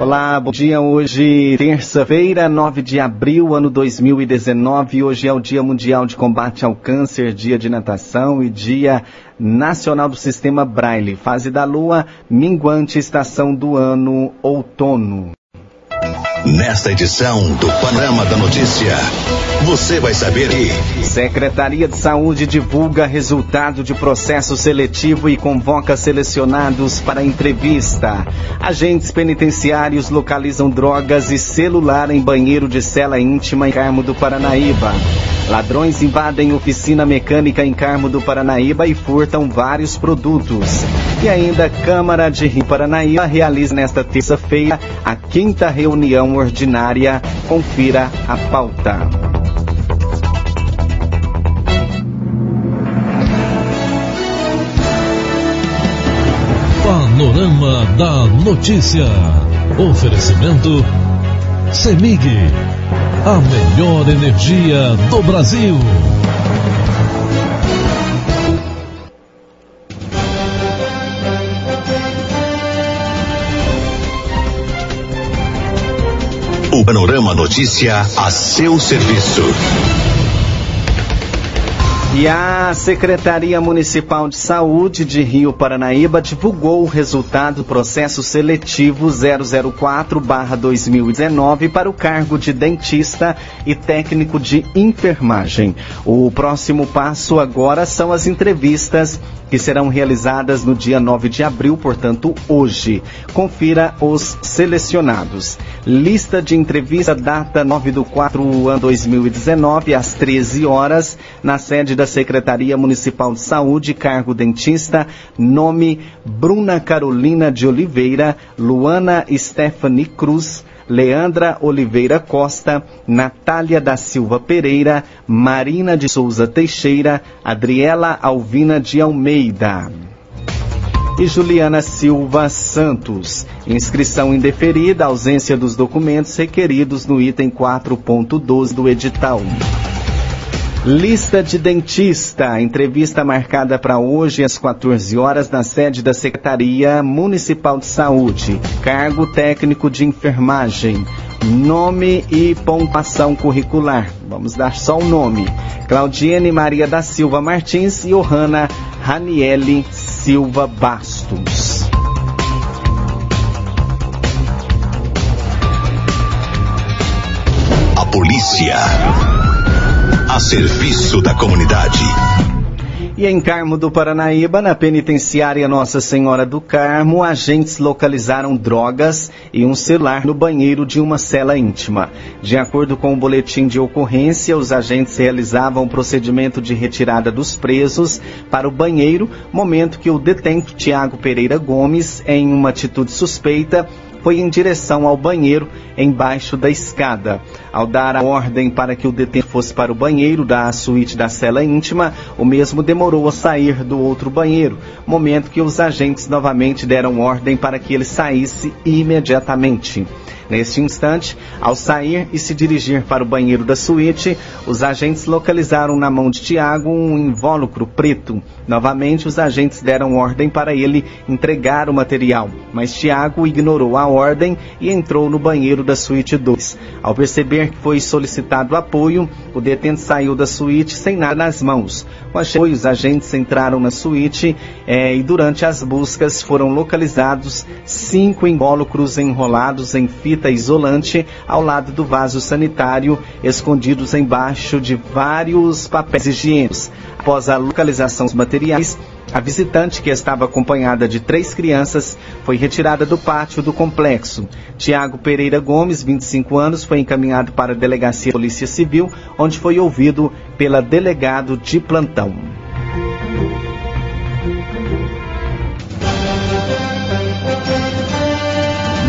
Olá, bom dia. Hoje, terça-feira, 9 de abril, ano 2019. Hoje é o Dia Mundial de Combate ao Câncer, Dia de Natação e Dia Nacional do Sistema Braille. Fase da Lua, minguante, estação do ano, outono. Nesta edição do Panorama da Notícia, você vai saber que. Secretaria de Saúde divulga resultado de processo seletivo e convoca selecionados para entrevista. Agentes penitenciários localizam drogas e celular em banheiro de cela íntima em Carmo do Paranaíba. Ladrões invadem oficina mecânica em Carmo do Paranaíba e furtam vários produtos. E ainda Câmara de Rio Paranaíba realiza nesta terça-feira a quinta reunião ordinária. Confira a pauta. Panorama da Notícia. Oferecimento CEMIG. A melhor energia do Brasil. Panorama Notícia a seu serviço. E a Secretaria Municipal de Saúde de Rio Paranaíba divulgou o resultado do processo seletivo 004-2019 para o cargo de dentista e técnico de enfermagem. O próximo passo agora são as entrevistas que serão realizadas no dia 9 de abril, portanto, hoje. Confira os selecionados. Lista de entrevista, data 9 do 4 ano 2019, às 13 horas, na sede da Secretaria Municipal de Saúde, cargo dentista, nome Bruna Carolina de Oliveira, Luana Stephanie Cruz, Leandra Oliveira Costa, Natália da Silva Pereira, Marina de Souza Teixeira, Adriela Alvina de Almeida e Juliana Silva Santos. Inscrição indeferida, ausência dos documentos requeridos no item 4.12 do edital. Lista de dentista. Entrevista marcada para hoje às 14 horas na sede da Secretaria Municipal de Saúde. Cargo técnico de enfermagem. Nome e pontuação curricular. Vamos dar só o nome. Claudiene Maria da Silva Martins e Johanna Raniele Silva Bastos. A polícia a serviço da comunidade. E em Carmo do Paranaíba, na penitenciária Nossa Senhora do Carmo, agentes localizaram drogas e um celular no banheiro de uma cela íntima. De acordo com o boletim de ocorrência, os agentes realizavam o procedimento de retirada dos presos para o banheiro, momento que o detento Tiago Pereira Gomes, em uma atitude suspeita, foi em direção ao banheiro embaixo da escada. Ao dar a ordem para que o detento fosse para o banheiro da suíte da cela íntima, o mesmo demorou a sair do outro banheiro, momento que os agentes novamente deram ordem para que ele saísse imediatamente. Neste instante, ao sair e se dirigir para o banheiro da suíte, os agentes localizaram na mão de Tiago um invólucro preto. Novamente, os agentes deram ordem para ele entregar o material, mas Tiago ignorou a ordem e entrou no banheiro da suíte 2. Ao perceber que foi solicitado apoio, o detento saiu da suíte sem nada nas mãos. Os agentes entraram na suíte eh, e durante as buscas foram localizados cinco invólucros enrolados em fita isolante ao lado do vaso sanitário, escondidos embaixo de vários papéis higiênicos. Após a localização dos materiais, a visitante, que estava acompanhada de três crianças, foi retirada do pátio do complexo. Tiago Pereira Gomes, 25 anos, foi encaminhado para a delegacia de Polícia Civil, onde foi ouvido pela delegado de plantão.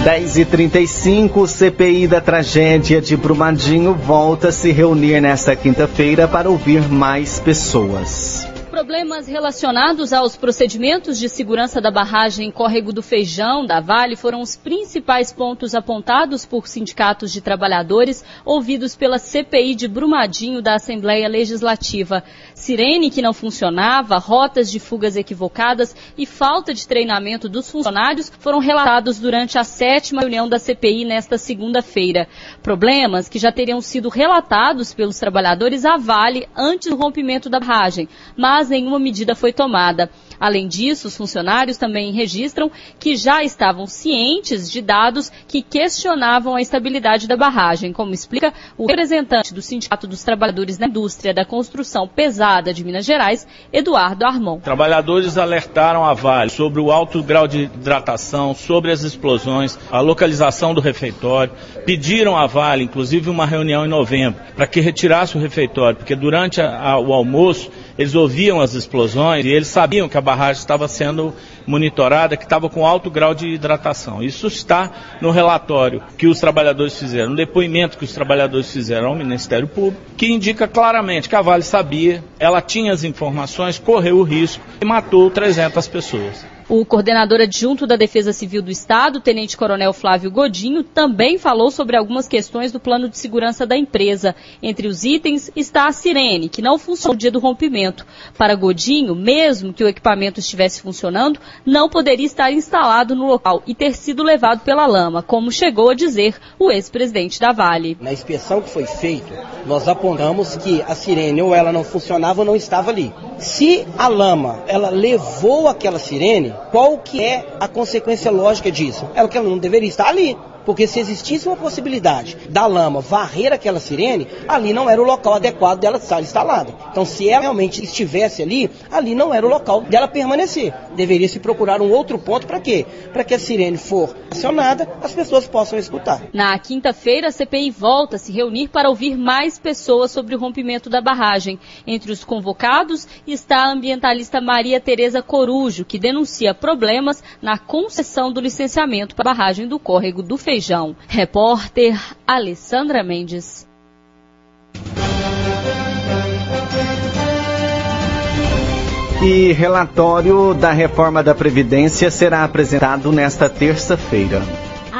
10 e 35 CPI da tragédia de Brumadinho volta a se reunir nesta quinta-feira para ouvir mais pessoas. Problema Problemas relacionados aos procedimentos de segurança da barragem Córrego do Feijão da Vale foram os principais pontos apontados por sindicatos de trabalhadores ouvidos pela CPI de Brumadinho da Assembleia Legislativa. Sirene que não funcionava, rotas de fugas equivocadas e falta de treinamento dos funcionários foram relatados durante a sétima reunião da CPI nesta segunda-feira. Problemas que já teriam sido relatados pelos trabalhadores à Vale antes do rompimento da barragem, mas nenhuma medida foi tomada. Além disso, os funcionários também registram que já estavam cientes de dados que questionavam a estabilidade da barragem, como explica o representante do Sindicato dos Trabalhadores da Indústria da Construção Pesada de Minas Gerais, Eduardo Armon. Trabalhadores alertaram a Vale sobre o alto grau de hidratação, sobre as explosões, a localização do refeitório, pediram à Vale, inclusive, uma reunião em novembro, para que retirasse o refeitório, porque durante a, a, o almoço eles ouviam as explosões e eles sabiam que a barragem estava sendo monitorada, que estava com alto grau de hidratação. Isso está no relatório que os trabalhadores fizeram, no depoimento que os trabalhadores fizeram ao Ministério Público, que indica claramente que a Vale sabia, ela tinha as informações, correu o risco e matou 300 pessoas. O coordenador adjunto da Defesa Civil do Estado, Tenente Coronel Flávio Godinho, também falou sobre algumas questões do plano de segurança da empresa. Entre os itens está a sirene, que não funcionou no dia do rompimento. Para Godinho, mesmo que o equipamento estivesse funcionando, não poderia estar instalado no local e ter sido levado pela lama, como chegou a dizer o ex-presidente da Vale. Na inspeção que foi feita, nós apontamos que a sirene ou ela não funcionava ou não estava ali. Se a lama ela levou aquela sirene, qual que é a consequência lógica disso? É que ela não deveria estar ali. Porque se existisse uma possibilidade da lama varrer aquela sirene, ali não era o local adequado dela estar instalada. Então, se ela realmente estivesse ali, ali não era o local dela permanecer. Deveria se procurar um outro ponto para quê? Para que a sirene for acionada, as pessoas possam escutar. Na quinta-feira, a CPI volta a se reunir para ouvir mais pessoas sobre o rompimento da barragem. Entre os convocados está a ambientalista Maria Tereza Corujo, que denuncia problemas na concessão do licenciamento para a barragem do córrego do Feijão. Feijão. Repórter Alessandra Mendes. E relatório da reforma da Previdência será apresentado nesta terça-feira.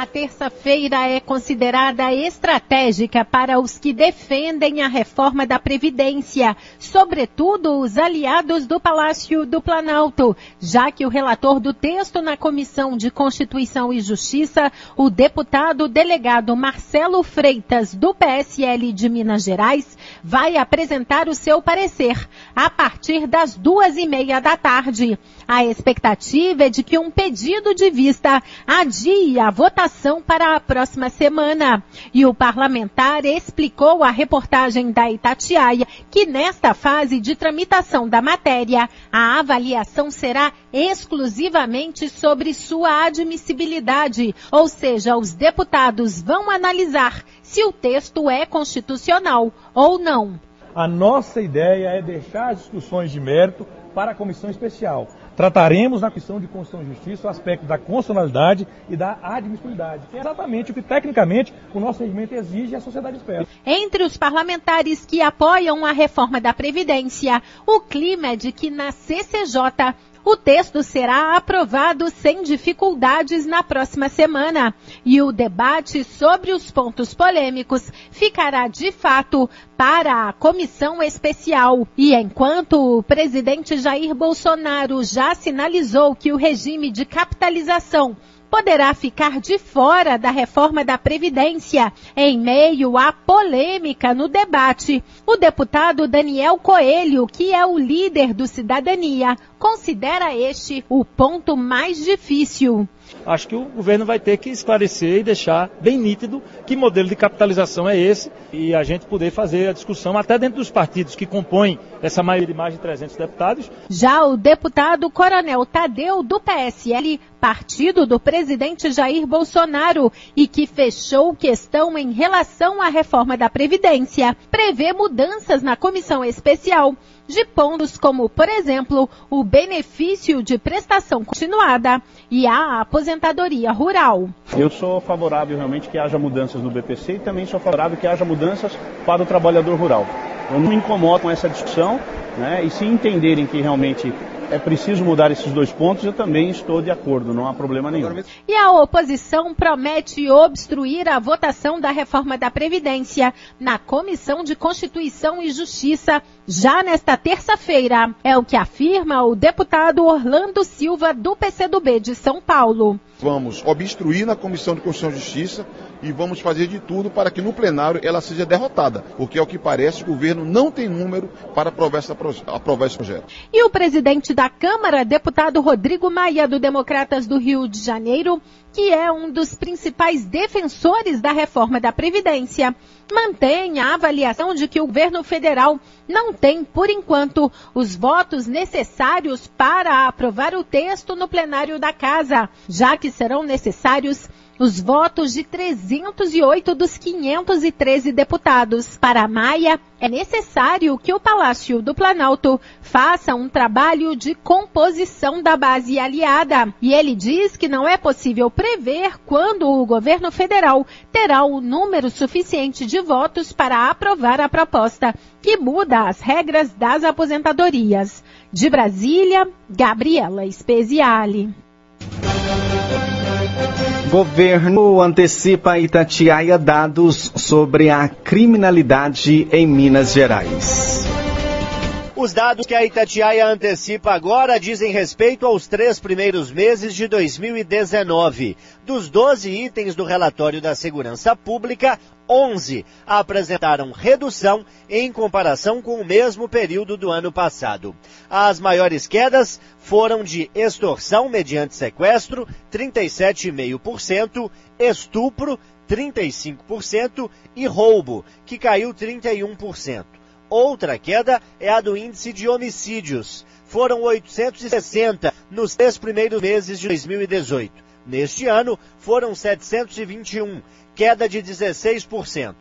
A terça-feira é considerada estratégica para os que defendem a reforma da Previdência, sobretudo os aliados do Palácio do Planalto, já que o relator do texto na Comissão de Constituição e Justiça, o deputado delegado Marcelo Freitas, do PSL de Minas Gerais, vai apresentar o seu parecer a partir das duas e meia da tarde. A expectativa é de que um pedido de vista adie a votação para a próxima semana. E o parlamentar explicou à reportagem da Itatiaia que nesta fase de tramitação da matéria, a avaliação será exclusivamente sobre sua admissibilidade, ou seja, os deputados vão analisar se o texto é constitucional ou não. A nossa ideia é deixar as discussões de mérito para a comissão especial trataremos na questão de Constituição e Justiça o aspecto da constitucionalidade e da admissibilidade, que é exatamente o que tecnicamente o nosso regimento exige e a sociedade espera. Entre os parlamentares que apoiam a reforma da Previdência, o clima é de que na CCJ o texto será aprovado sem dificuldades na próxima semana e o debate sobre os pontos polêmicos ficará de fato para a comissão especial. E enquanto o presidente Jair Bolsonaro já sinalizou que o regime de capitalização poderá ficar de fora da reforma da Previdência em meio à polêmica no debate. O deputado Daniel Coelho, que é o líder do Cidadania, considera este o ponto mais difícil. Acho que o governo vai ter que esclarecer e deixar bem nítido que modelo de capitalização é esse e a gente poder fazer a discussão até dentro dos partidos que compõem essa maioria de mais de 300 deputados. Já o deputado Coronel Tadeu do PSL, partido do presidente Jair Bolsonaro e que fechou questão em relação à reforma da Previdência, prevê mudanças na comissão especial de pontos como, por exemplo, o benefício de prestação continuada e a aposentadoria rural. Eu sou favorável realmente que haja mudanças no BPC e também sou favorável que haja mudanças para o trabalhador rural. Eu não me incomodo com essa discussão, né? E se entenderem que realmente é preciso mudar esses dois pontos, eu também estou de acordo, não há problema nenhum. E a oposição promete obstruir a votação da reforma da Previdência na Comissão de Constituição e Justiça já nesta terça-feira. É o que afirma o deputado Orlando Silva do PCdoB de São Paulo. Vamos obstruir na Comissão de Constituição e Justiça e vamos fazer de tudo para que no plenário ela seja derrotada, porque ao que parece o governo não tem número para aprovar, essa, aprovar esse projeto. E o presidente da Câmara, deputado Rodrigo Maia, do Democratas do Rio de Janeiro, que é um dos principais defensores da reforma da Previdência, mantém a avaliação de que o governo federal não tem, por enquanto, os votos necessários para aprovar o texto no plenário da Casa, já que serão necessários os votos de 308 dos 513 deputados. Para Maia, é necessário que o Palácio do Planalto faça um trabalho de composição da base aliada. E ele diz que não é possível prever quando o governo federal terá o número suficiente de votos para aprovar a proposta que muda as regras das aposentadorias. De Brasília, Gabriela Speziale. Governo antecipa Itatiaia dados sobre a criminalidade em Minas Gerais. Os dados que a Itatiaia antecipa agora dizem respeito aos três primeiros meses de 2019. Dos 12 itens do relatório da Segurança Pública, 11 apresentaram redução em comparação com o mesmo período do ano passado. As maiores quedas foram de extorsão mediante sequestro, 37,5%, estupro, 35% e roubo, que caiu 31%. Outra queda é a do índice de homicídios. Foram 860 nos três primeiros meses de 2018. Neste ano, foram 721, queda de 16%.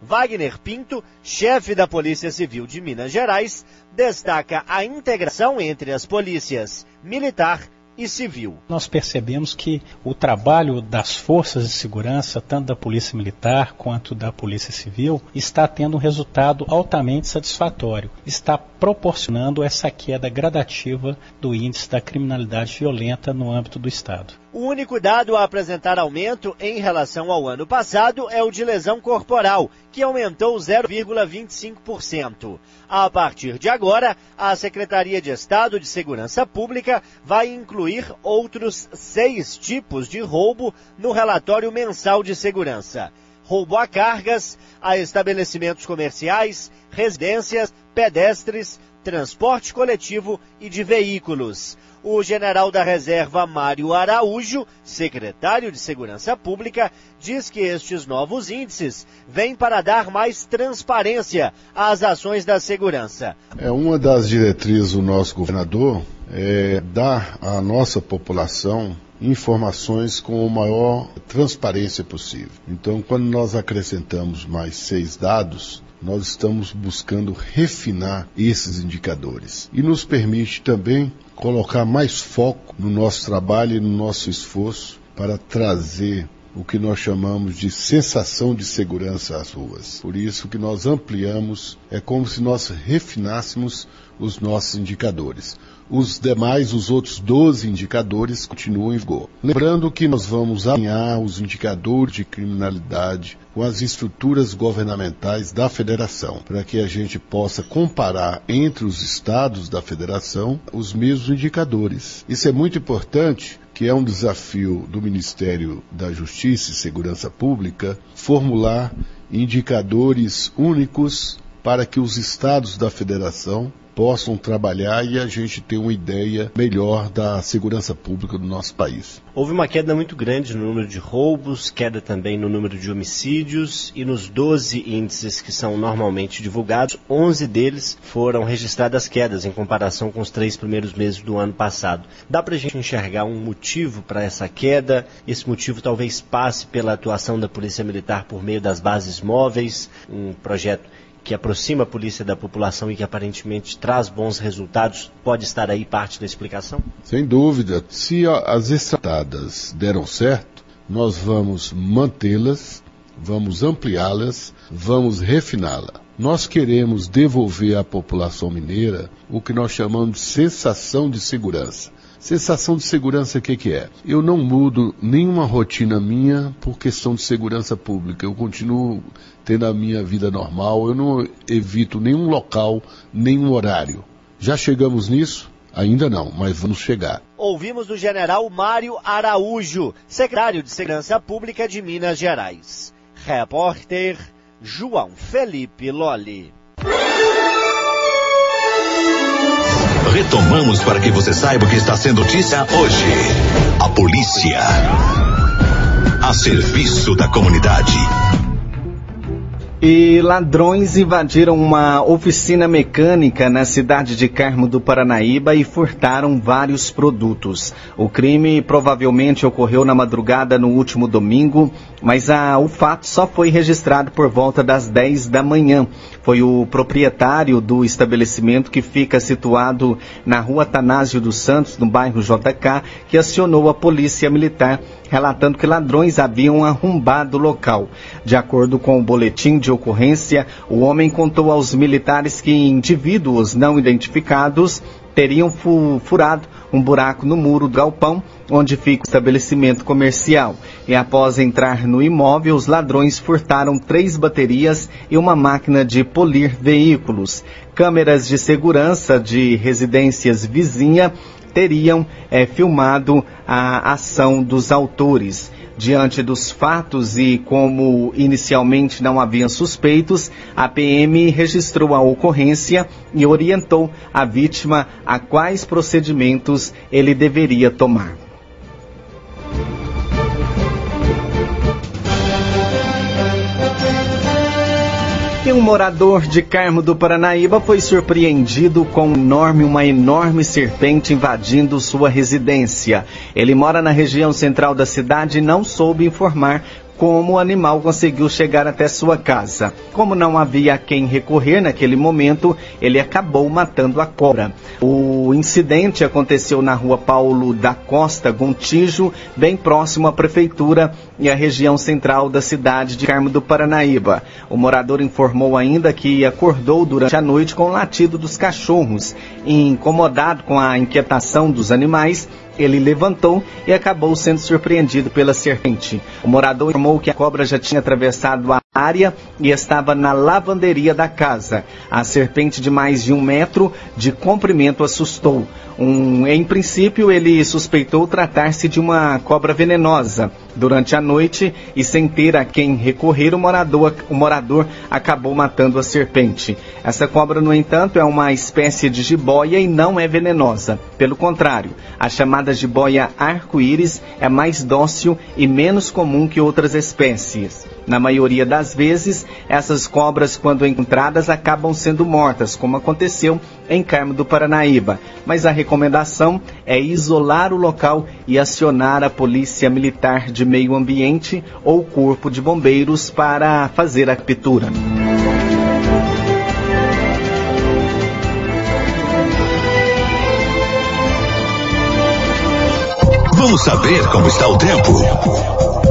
Wagner Pinto, chefe da Polícia Civil de Minas Gerais, destaca a integração entre as polícias militar e civil. Nós percebemos que o trabalho das forças de segurança, tanto da Polícia Militar quanto da Polícia Civil, está tendo um resultado altamente satisfatório. Está proporcionando essa queda gradativa do índice da criminalidade violenta no âmbito do Estado. O único dado a apresentar aumento em relação ao ano passado é o de lesão corporal, que aumentou 0,25%. A partir de agora, a Secretaria de Estado de Segurança Pública vai incluir outros seis tipos de roubo no relatório mensal de segurança. Roubo a cargas, a estabelecimentos comerciais, residências, pedestres, transporte coletivo e de veículos o general da reserva Mário Araújo, secretário de Segurança Pública, diz que estes novos índices vêm para dar mais transparência às ações da segurança. É uma das diretrizes do nosso governador é dar à nossa população informações com a maior transparência possível. Então, quando nós acrescentamos mais seis dados, nós estamos buscando refinar esses indicadores e nos permite também colocar mais foco no nosso trabalho e no nosso esforço para trazer o que nós chamamos de sensação de segurança às ruas. Por isso que nós ampliamos, é como se nós refinássemos os nossos indicadores. Os demais, os outros 12 indicadores continuam em vigor. Lembrando que nós vamos alinhar os indicadores de criminalidade com as estruturas governamentais da federação, para que a gente possa comparar entre os estados da federação os mesmos indicadores. Isso é muito importante que é um desafio do Ministério da Justiça e Segurança Pública formular indicadores únicos para que os estados da federação possam trabalhar e a gente ter uma ideia melhor da segurança pública do nosso país. Houve uma queda muito grande no número de roubos, queda também no número de homicídios e nos 12 índices que são normalmente divulgados, 11 deles foram registradas quedas em comparação com os três primeiros meses do ano passado. Dá para a gente enxergar um motivo para essa queda? Esse motivo talvez passe pela atuação da Polícia Militar por meio das bases móveis, um projeto que aproxima a polícia da população e que aparentemente traz bons resultados, pode estar aí parte da explicação? Sem dúvida. Se as estradadas deram certo, nós vamos mantê-las, vamos ampliá-las, vamos refiná-la. Nós queremos devolver à população mineira o que nós chamamos de sensação de segurança. Sensação de segurança, o que, que é? Eu não mudo nenhuma rotina minha por questão de segurança pública. Eu continuo tendo a minha vida normal, eu não evito nenhum local, nenhum horário. Já chegamos nisso? Ainda não, mas vamos chegar. Ouvimos do general Mário Araújo, secretário de Segurança Pública de Minas Gerais. Repórter João Felipe Lolli. Retomamos para que você saiba o que está sendo notícia hoje. A polícia. A serviço da comunidade. E ladrões invadiram uma oficina mecânica na cidade de Carmo do Paranaíba e furtaram vários produtos. O crime provavelmente ocorreu na madrugada no último domingo, mas a, o fato só foi registrado por volta das 10 da manhã. Foi o proprietário do estabelecimento que fica situado na rua Tanásio dos Santos, no bairro JK, que acionou a polícia militar relatando que ladrões haviam arrombado o local. De acordo com o boletim de ocorrência, o homem contou aos militares que indivíduos não identificados teriam fu furado um buraco no muro do galpão onde fica o estabelecimento comercial. E após entrar no imóvel, os ladrões furtaram três baterias e uma máquina de polir veículos. Câmeras de segurança de residências vizinha teriam é, filmado a ação dos autores. Diante dos fatos e como inicialmente não havia suspeitos, a PM registrou a ocorrência e orientou a vítima a quais procedimentos ele deveria tomar. Um morador de Carmo do Paranaíba foi surpreendido com enorme, uma enorme serpente invadindo sua residência. Ele mora na região central da cidade e não soube informar como o animal conseguiu chegar até sua casa. Como não havia quem recorrer naquele momento, ele acabou matando a cobra. O incidente aconteceu na rua Paulo da Costa, Gontijo, bem próximo à prefeitura e à região central da cidade de Carmo do Paranaíba. O morador informou ainda que acordou durante a noite com o latido dos cachorros. E, incomodado com a inquietação dos animais, ele levantou e acabou sendo surpreendido pela serpente. O morador informou que a cobra já tinha atravessado a área e estava na lavanderia da casa. A serpente de mais de um metro de comprimento assustou. Um, em princípio, ele suspeitou tratar-se de uma cobra venenosa. Durante a noite, e sem ter a quem recorrer, o morador, o morador acabou matando a serpente. Essa cobra, no entanto, é uma espécie de jiboia e não é venenosa. Pelo contrário, a chamada jiboia arco-íris é mais dócil e menos comum que outras espécies. Na maioria das vezes, essas cobras, quando encontradas, acabam sendo mortas, como aconteceu em Carmo do Paranaíba. Mas a recomendação é isolar o local e acionar a Polícia Militar de Meio Ambiente ou Corpo de Bombeiros para fazer a captura. Vamos saber como está o tempo.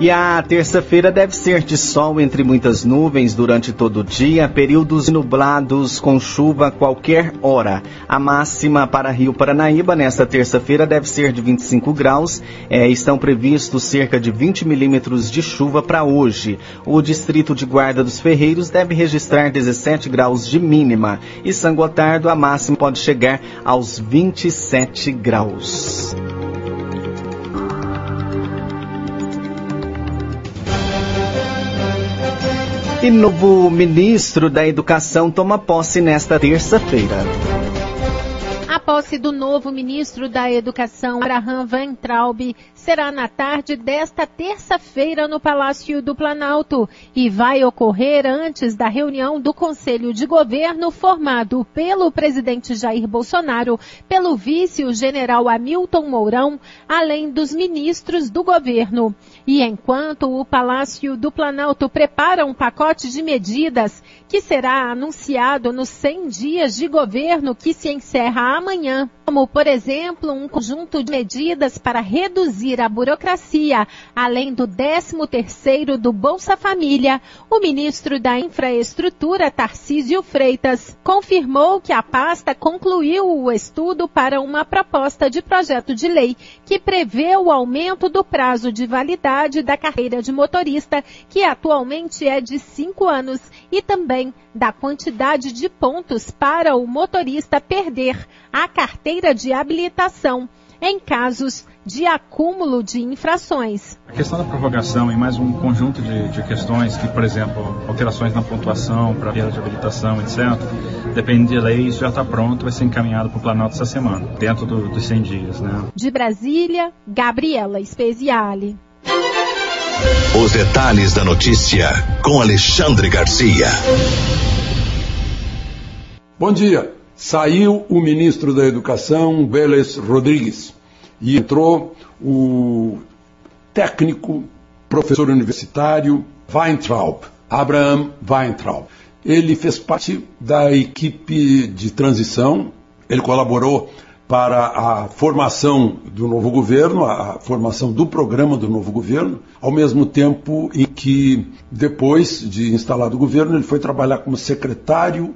E a terça-feira deve ser de sol entre muitas nuvens durante todo o dia, períodos nublados com chuva a qualquer hora. A máxima para Rio Paranaíba nesta terça-feira deve ser de 25 graus. É, estão previstos cerca de 20 milímetros de chuva para hoje. O distrito de Guarda dos Ferreiros deve registrar 17 graus de mínima. E São Gotardo, a máxima pode chegar aos 27 graus. E novo ministro da Educação toma posse nesta terça-feira. A posse do novo ministro da Educação, Abraham Van Traub, será na tarde desta terça-feira no Palácio do Planalto e vai ocorrer antes da reunião do Conselho de Governo formado pelo presidente Jair Bolsonaro, pelo vice o general Hamilton Mourão, além dos ministros do governo. E enquanto o Palácio do Planalto prepara um pacote de medidas que será anunciado nos 100 dias de governo que se encerra amanhã, como, por exemplo, um conjunto de medidas para reduzir a burocracia, além do 13º do Bolsa Família. O ministro da Infraestrutura, Tarcísio Freitas, confirmou que a pasta concluiu o estudo para uma proposta de projeto de lei que prevê o aumento do prazo de validade da carreira de motorista, que atualmente é de cinco anos, e também da quantidade de pontos para o motorista perder a carteira de habilitação em casos de acúmulo de infrações. A questão da prorrogação e mais um conjunto de, de questões que, por exemplo, alterações na pontuação para perda de habilitação, etc., depende de lei, isso já está pronto, vai ser encaminhado para o Planalto essa semana, dentro do, dos 100 dias. Né? De Brasília, Gabriela Speziale. Os detalhes da notícia com Alexandre Garcia. Bom dia. Saiu o ministro da Educação, Vélez Rodrigues, e entrou o técnico, professor universitário Weintraub, Abraham Weintraub. Ele fez parte da equipe de transição, ele colaborou para a formação do novo governo, a formação do programa do novo governo, ao mesmo tempo em que, depois de instalado o governo, ele foi trabalhar como secretário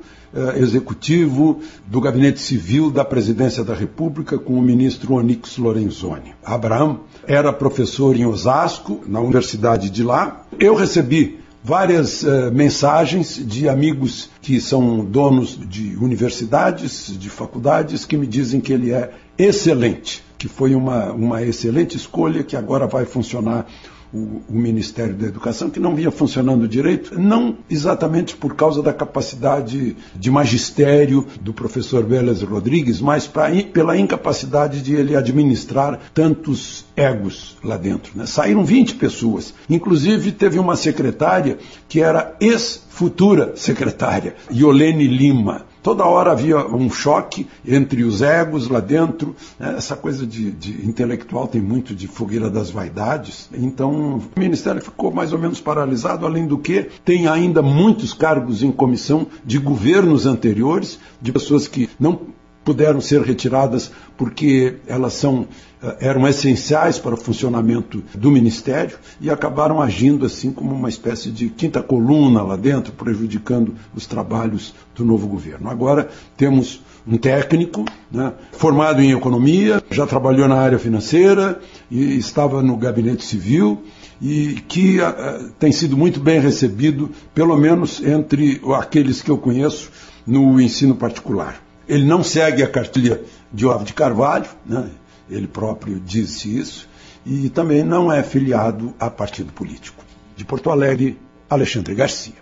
executivo do Gabinete Civil da Presidência da República com o ministro Onyx Lorenzoni. Abraham era professor em Osasco, na universidade de lá. Eu recebi várias uh, mensagens de amigos que são donos de universidades, de faculdades, que me dizem que ele é excelente, que foi uma, uma excelente escolha, que agora vai funcionar o, o, Ministério da Educação, que não vinha funcionando direito, não exatamente por causa da capacidade de magistério do professor Vélez Rodrigues, mas pra, pela incapacidade de ele administrar tantos egos lá dentro. Né? Saíram 20 pessoas, inclusive teve uma secretária que era ex-futura secretária, Yolene Lima. Toda hora havia um choque entre os egos lá dentro. Né? Essa coisa de, de, intelectual tem muito de fogueira das vaidades. Então, o Ministério ficou mais ou menos paralisado, além do que tem ainda muitos cargos em comissão de governos anteriores, de pessoas que não puderam ser retiradas porque elas são eh, eram essenciais para o funcionamento do Ministério e acabaram agindo assim como uma espécie de quinta coluna lá dentro, prejudicando os trabalhos do novo governo. Agora temos um técnico né, formado em economia, já trabalhou na área financeira e estava no gabinete civil e que uh, tem sido muito bem recebido, pelo menos entre aqueles que eu conheço no ensino particular. Ele não segue a cartilha de Olavo de Carvalho, né? ele próprio disse isso, e também não é filiado a partido político. De Porto Alegre, Alexandre Garcia.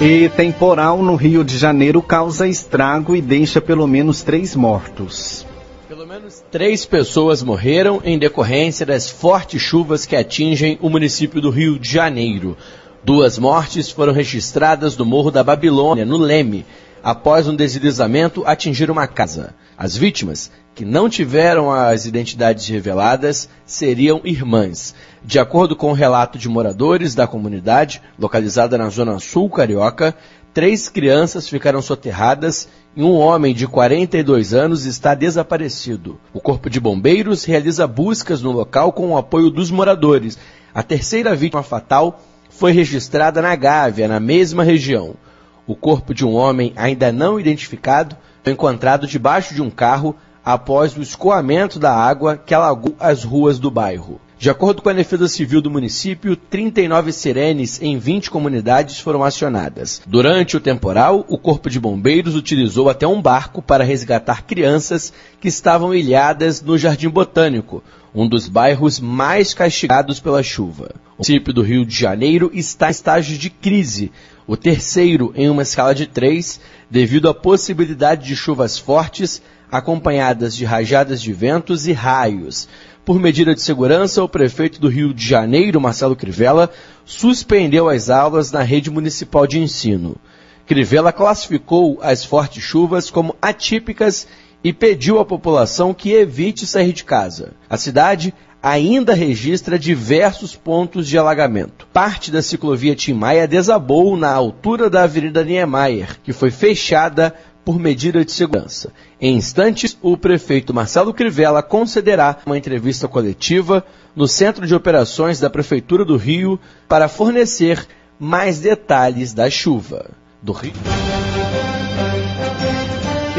E temporal no Rio de Janeiro causa estrago e deixa pelo menos três mortos. Pelo menos três pessoas morreram em decorrência das fortes chuvas que atingem o município do Rio de Janeiro. Duas mortes foram registradas no Morro da Babilônia, no Leme, após um deslizamento atingir uma casa. As vítimas, que não tiveram as identidades reveladas, seriam irmãs. De acordo com o relato de moradores da comunidade, localizada na zona sul carioca, três crianças ficaram soterradas e um homem de 42 anos está desaparecido. O Corpo de Bombeiros realiza buscas no local com o apoio dos moradores. A terceira vítima fatal foi registrada na Gávea, na mesma região. O corpo de um homem ainda não identificado foi encontrado debaixo de um carro após o escoamento da água que alagou as ruas do bairro. De acordo com a Defesa Civil do município, 39 sirenes em 20 comunidades foram acionadas. Durante o temporal, o Corpo de Bombeiros utilizou até um barco para resgatar crianças que estavam ilhadas no Jardim Botânico, um dos bairros mais castigados pela chuva. Município do Rio de Janeiro está em estágio de crise, o terceiro em uma escala de três, devido à possibilidade de chuvas fortes acompanhadas de rajadas de ventos e raios. Por medida de segurança, o prefeito do Rio de Janeiro, Marcelo Crivella, suspendeu as aulas na rede municipal de ensino. Crivella classificou as fortes chuvas como atípicas e pediu à população que evite sair de casa. A cidade ainda registra diversos pontos de alagamento. Parte da ciclovia Tim Maia desabou na altura da Avenida Niemeyer, que foi fechada por medida de segurança. Em instantes, o prefeito Marcelo Crivella concederá uma entrevista coletiva no Centro de Operações da Prefeitura do Rio para fornecer mais detalhes da chuva. Do Rio.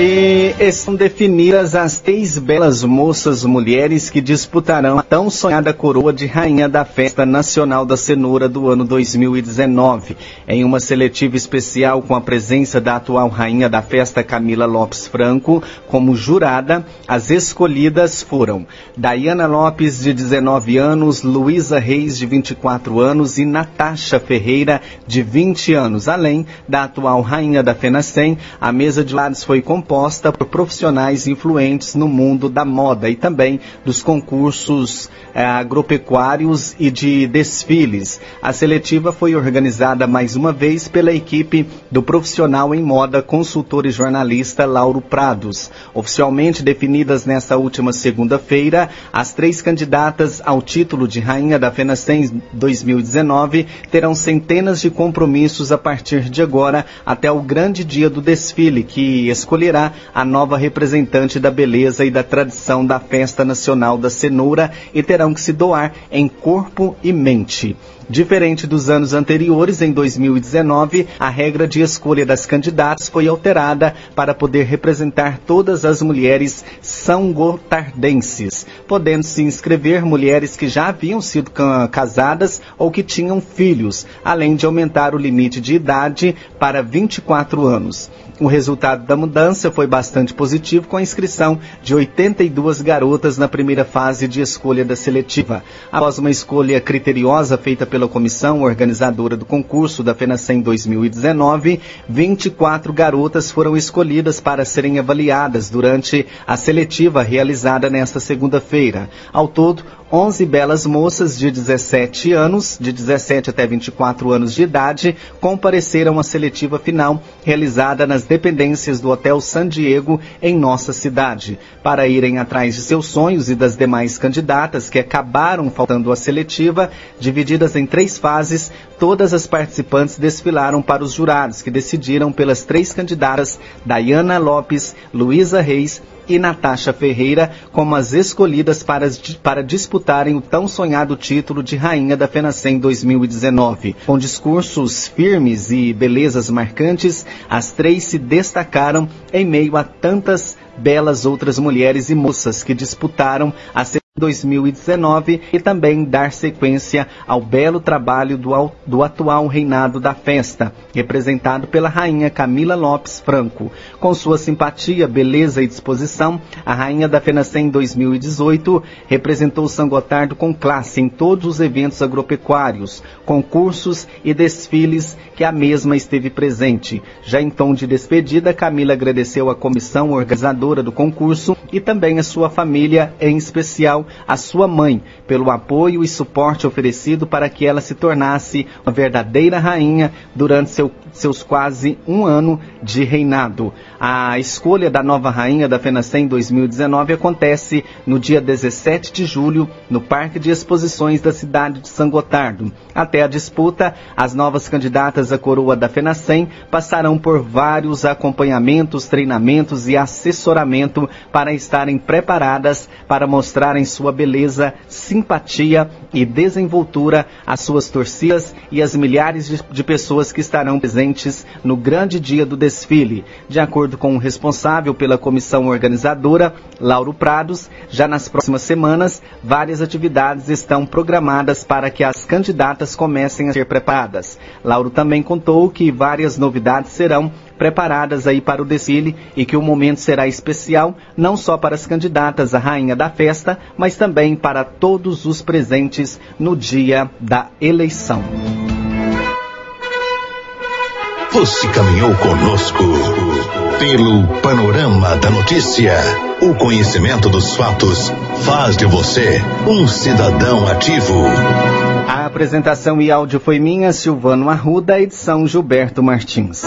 E estão definidas as três belas moças mulheres que disputarão a tão sonhada coroa de rainha da Festa Nacional da Cenoura do ano 2019. Em uma seletiva especial com a presença da atual rainha da festa Camila Lopes Franco como jurada, as escolhidas foram Dayana Lopes, de 19 anos, Luísa Reis, de 24 anos e Natasha Ferreira, de 20 anos. Além da atual rainha da FENACEM, a mesa de lados foi composta composta por profissionais influentes no mundo da moda e também dos concursos eh, agropecuários e de desfiles. A seletiva foi organizada mais uma vez pela equipe do profissional em moda, consultor e jornalista Lauro Prados. Oficialmente definidas nesta última segunda-feira, as três candidatas ao título de Rainha da FENACEM 2019 terão centenas de compromissos a partir de agora até o grande dia do desfile, que escolherá a nova representante da beleza e da tradição da Festa Nacional da Cenoura e terão que se doar em corpo e mente. Diferente dos anos anteriores, em 2019, a regra de escolha das candidatas foi alterada para poder representar todas as mulheres são gotardenses, podendo se inscrever mulheres que já haviam sido casadas ou que tinham filhos, além de aumentar o limite de idade para 24 anos. O resultado da mudança foi bastante positivo, com a inscrição de 82 garotas na primeira fase de escolha da seletiva. Após uma escolha criteriosa feita pela comissão organizadora do concurso da FENACEM 2019, 24 garotas foram escolhidas para serem avaliadas durante a seletiva realizada nesta segunda-feira. Ao todo, 11 belas moças de 17 anos, de 17 até 24 anos de idade, compareceram à seletiva final realizada nas dependências do Hotel San Diego em nossa cidade, para irem atrás de seus sonhos e das demais candidatas que acabaram faltando à seletiva, divididas em três fases, todas as participantes desfilaram para os jurados que decidiram pelas três candidatas Dayana Lopes, Luísa Reis e Natasha Ferreira como as escolhidas para, para disputarem o tão sonhado título de Rainha da FENACEM 2019. Com discursos firmes e belezas marcantes, as três se destacaram em meio a tantas belas outras mulheres e moças que disputaram a 2019 e também dar sequência ao belo trabalho do, do, atual reinado da festa, representado pela rainha Camila Lopes Franco. Com sua simpatia, beleza e disposição, a rainha da FENACEM 2018 representou São Gotardo com classe em todos os eventos agropecuários, concursos e desfiles que a mesma esteve presente. Já em tom de despedida, Camila agradeceu à comissão organizadora do concurso e também a sua família, em especial a sua mãe pelo apoio e suporte oferecido para que ela se tornasse uma verdadeira rainha durante seu, seus quase um ano de reinado. A escolha da nova rainha da FENACEM 2019 acontece no dia 17 de julho no Parque de Exposições da cidade de São Gotardo. Até a disputa, as novas candidatas à coroa da FENACEM passarão por vários acompanhamentos, treinamentos e assessoramento para estarem preparadas para mostrarem sua beleza, simpatia e desenvoltura às suas torcidas e às milhares de, de pessoas que estarão presentes no grande dia do desfile. De acordo com o responsável pela comissão organizadora, Lauro Prados, já nas próximas semanas, várias atividades estão programadas para que as candidatas comecem a ser preparadas. Lauro também contou que várias novidades serão preparadas aí para o desfile e que o momento será especial não só para as candidatas à rainha da festa, mas também para todos os presentes no dia da eleição. Você caminhou conosco pelo panorama da notícia. O conhecimento dos fatos faz de você um cidadão ativo. A apresentação e áudio foi minha, Silvano Arruda, edição Gilberto Martins.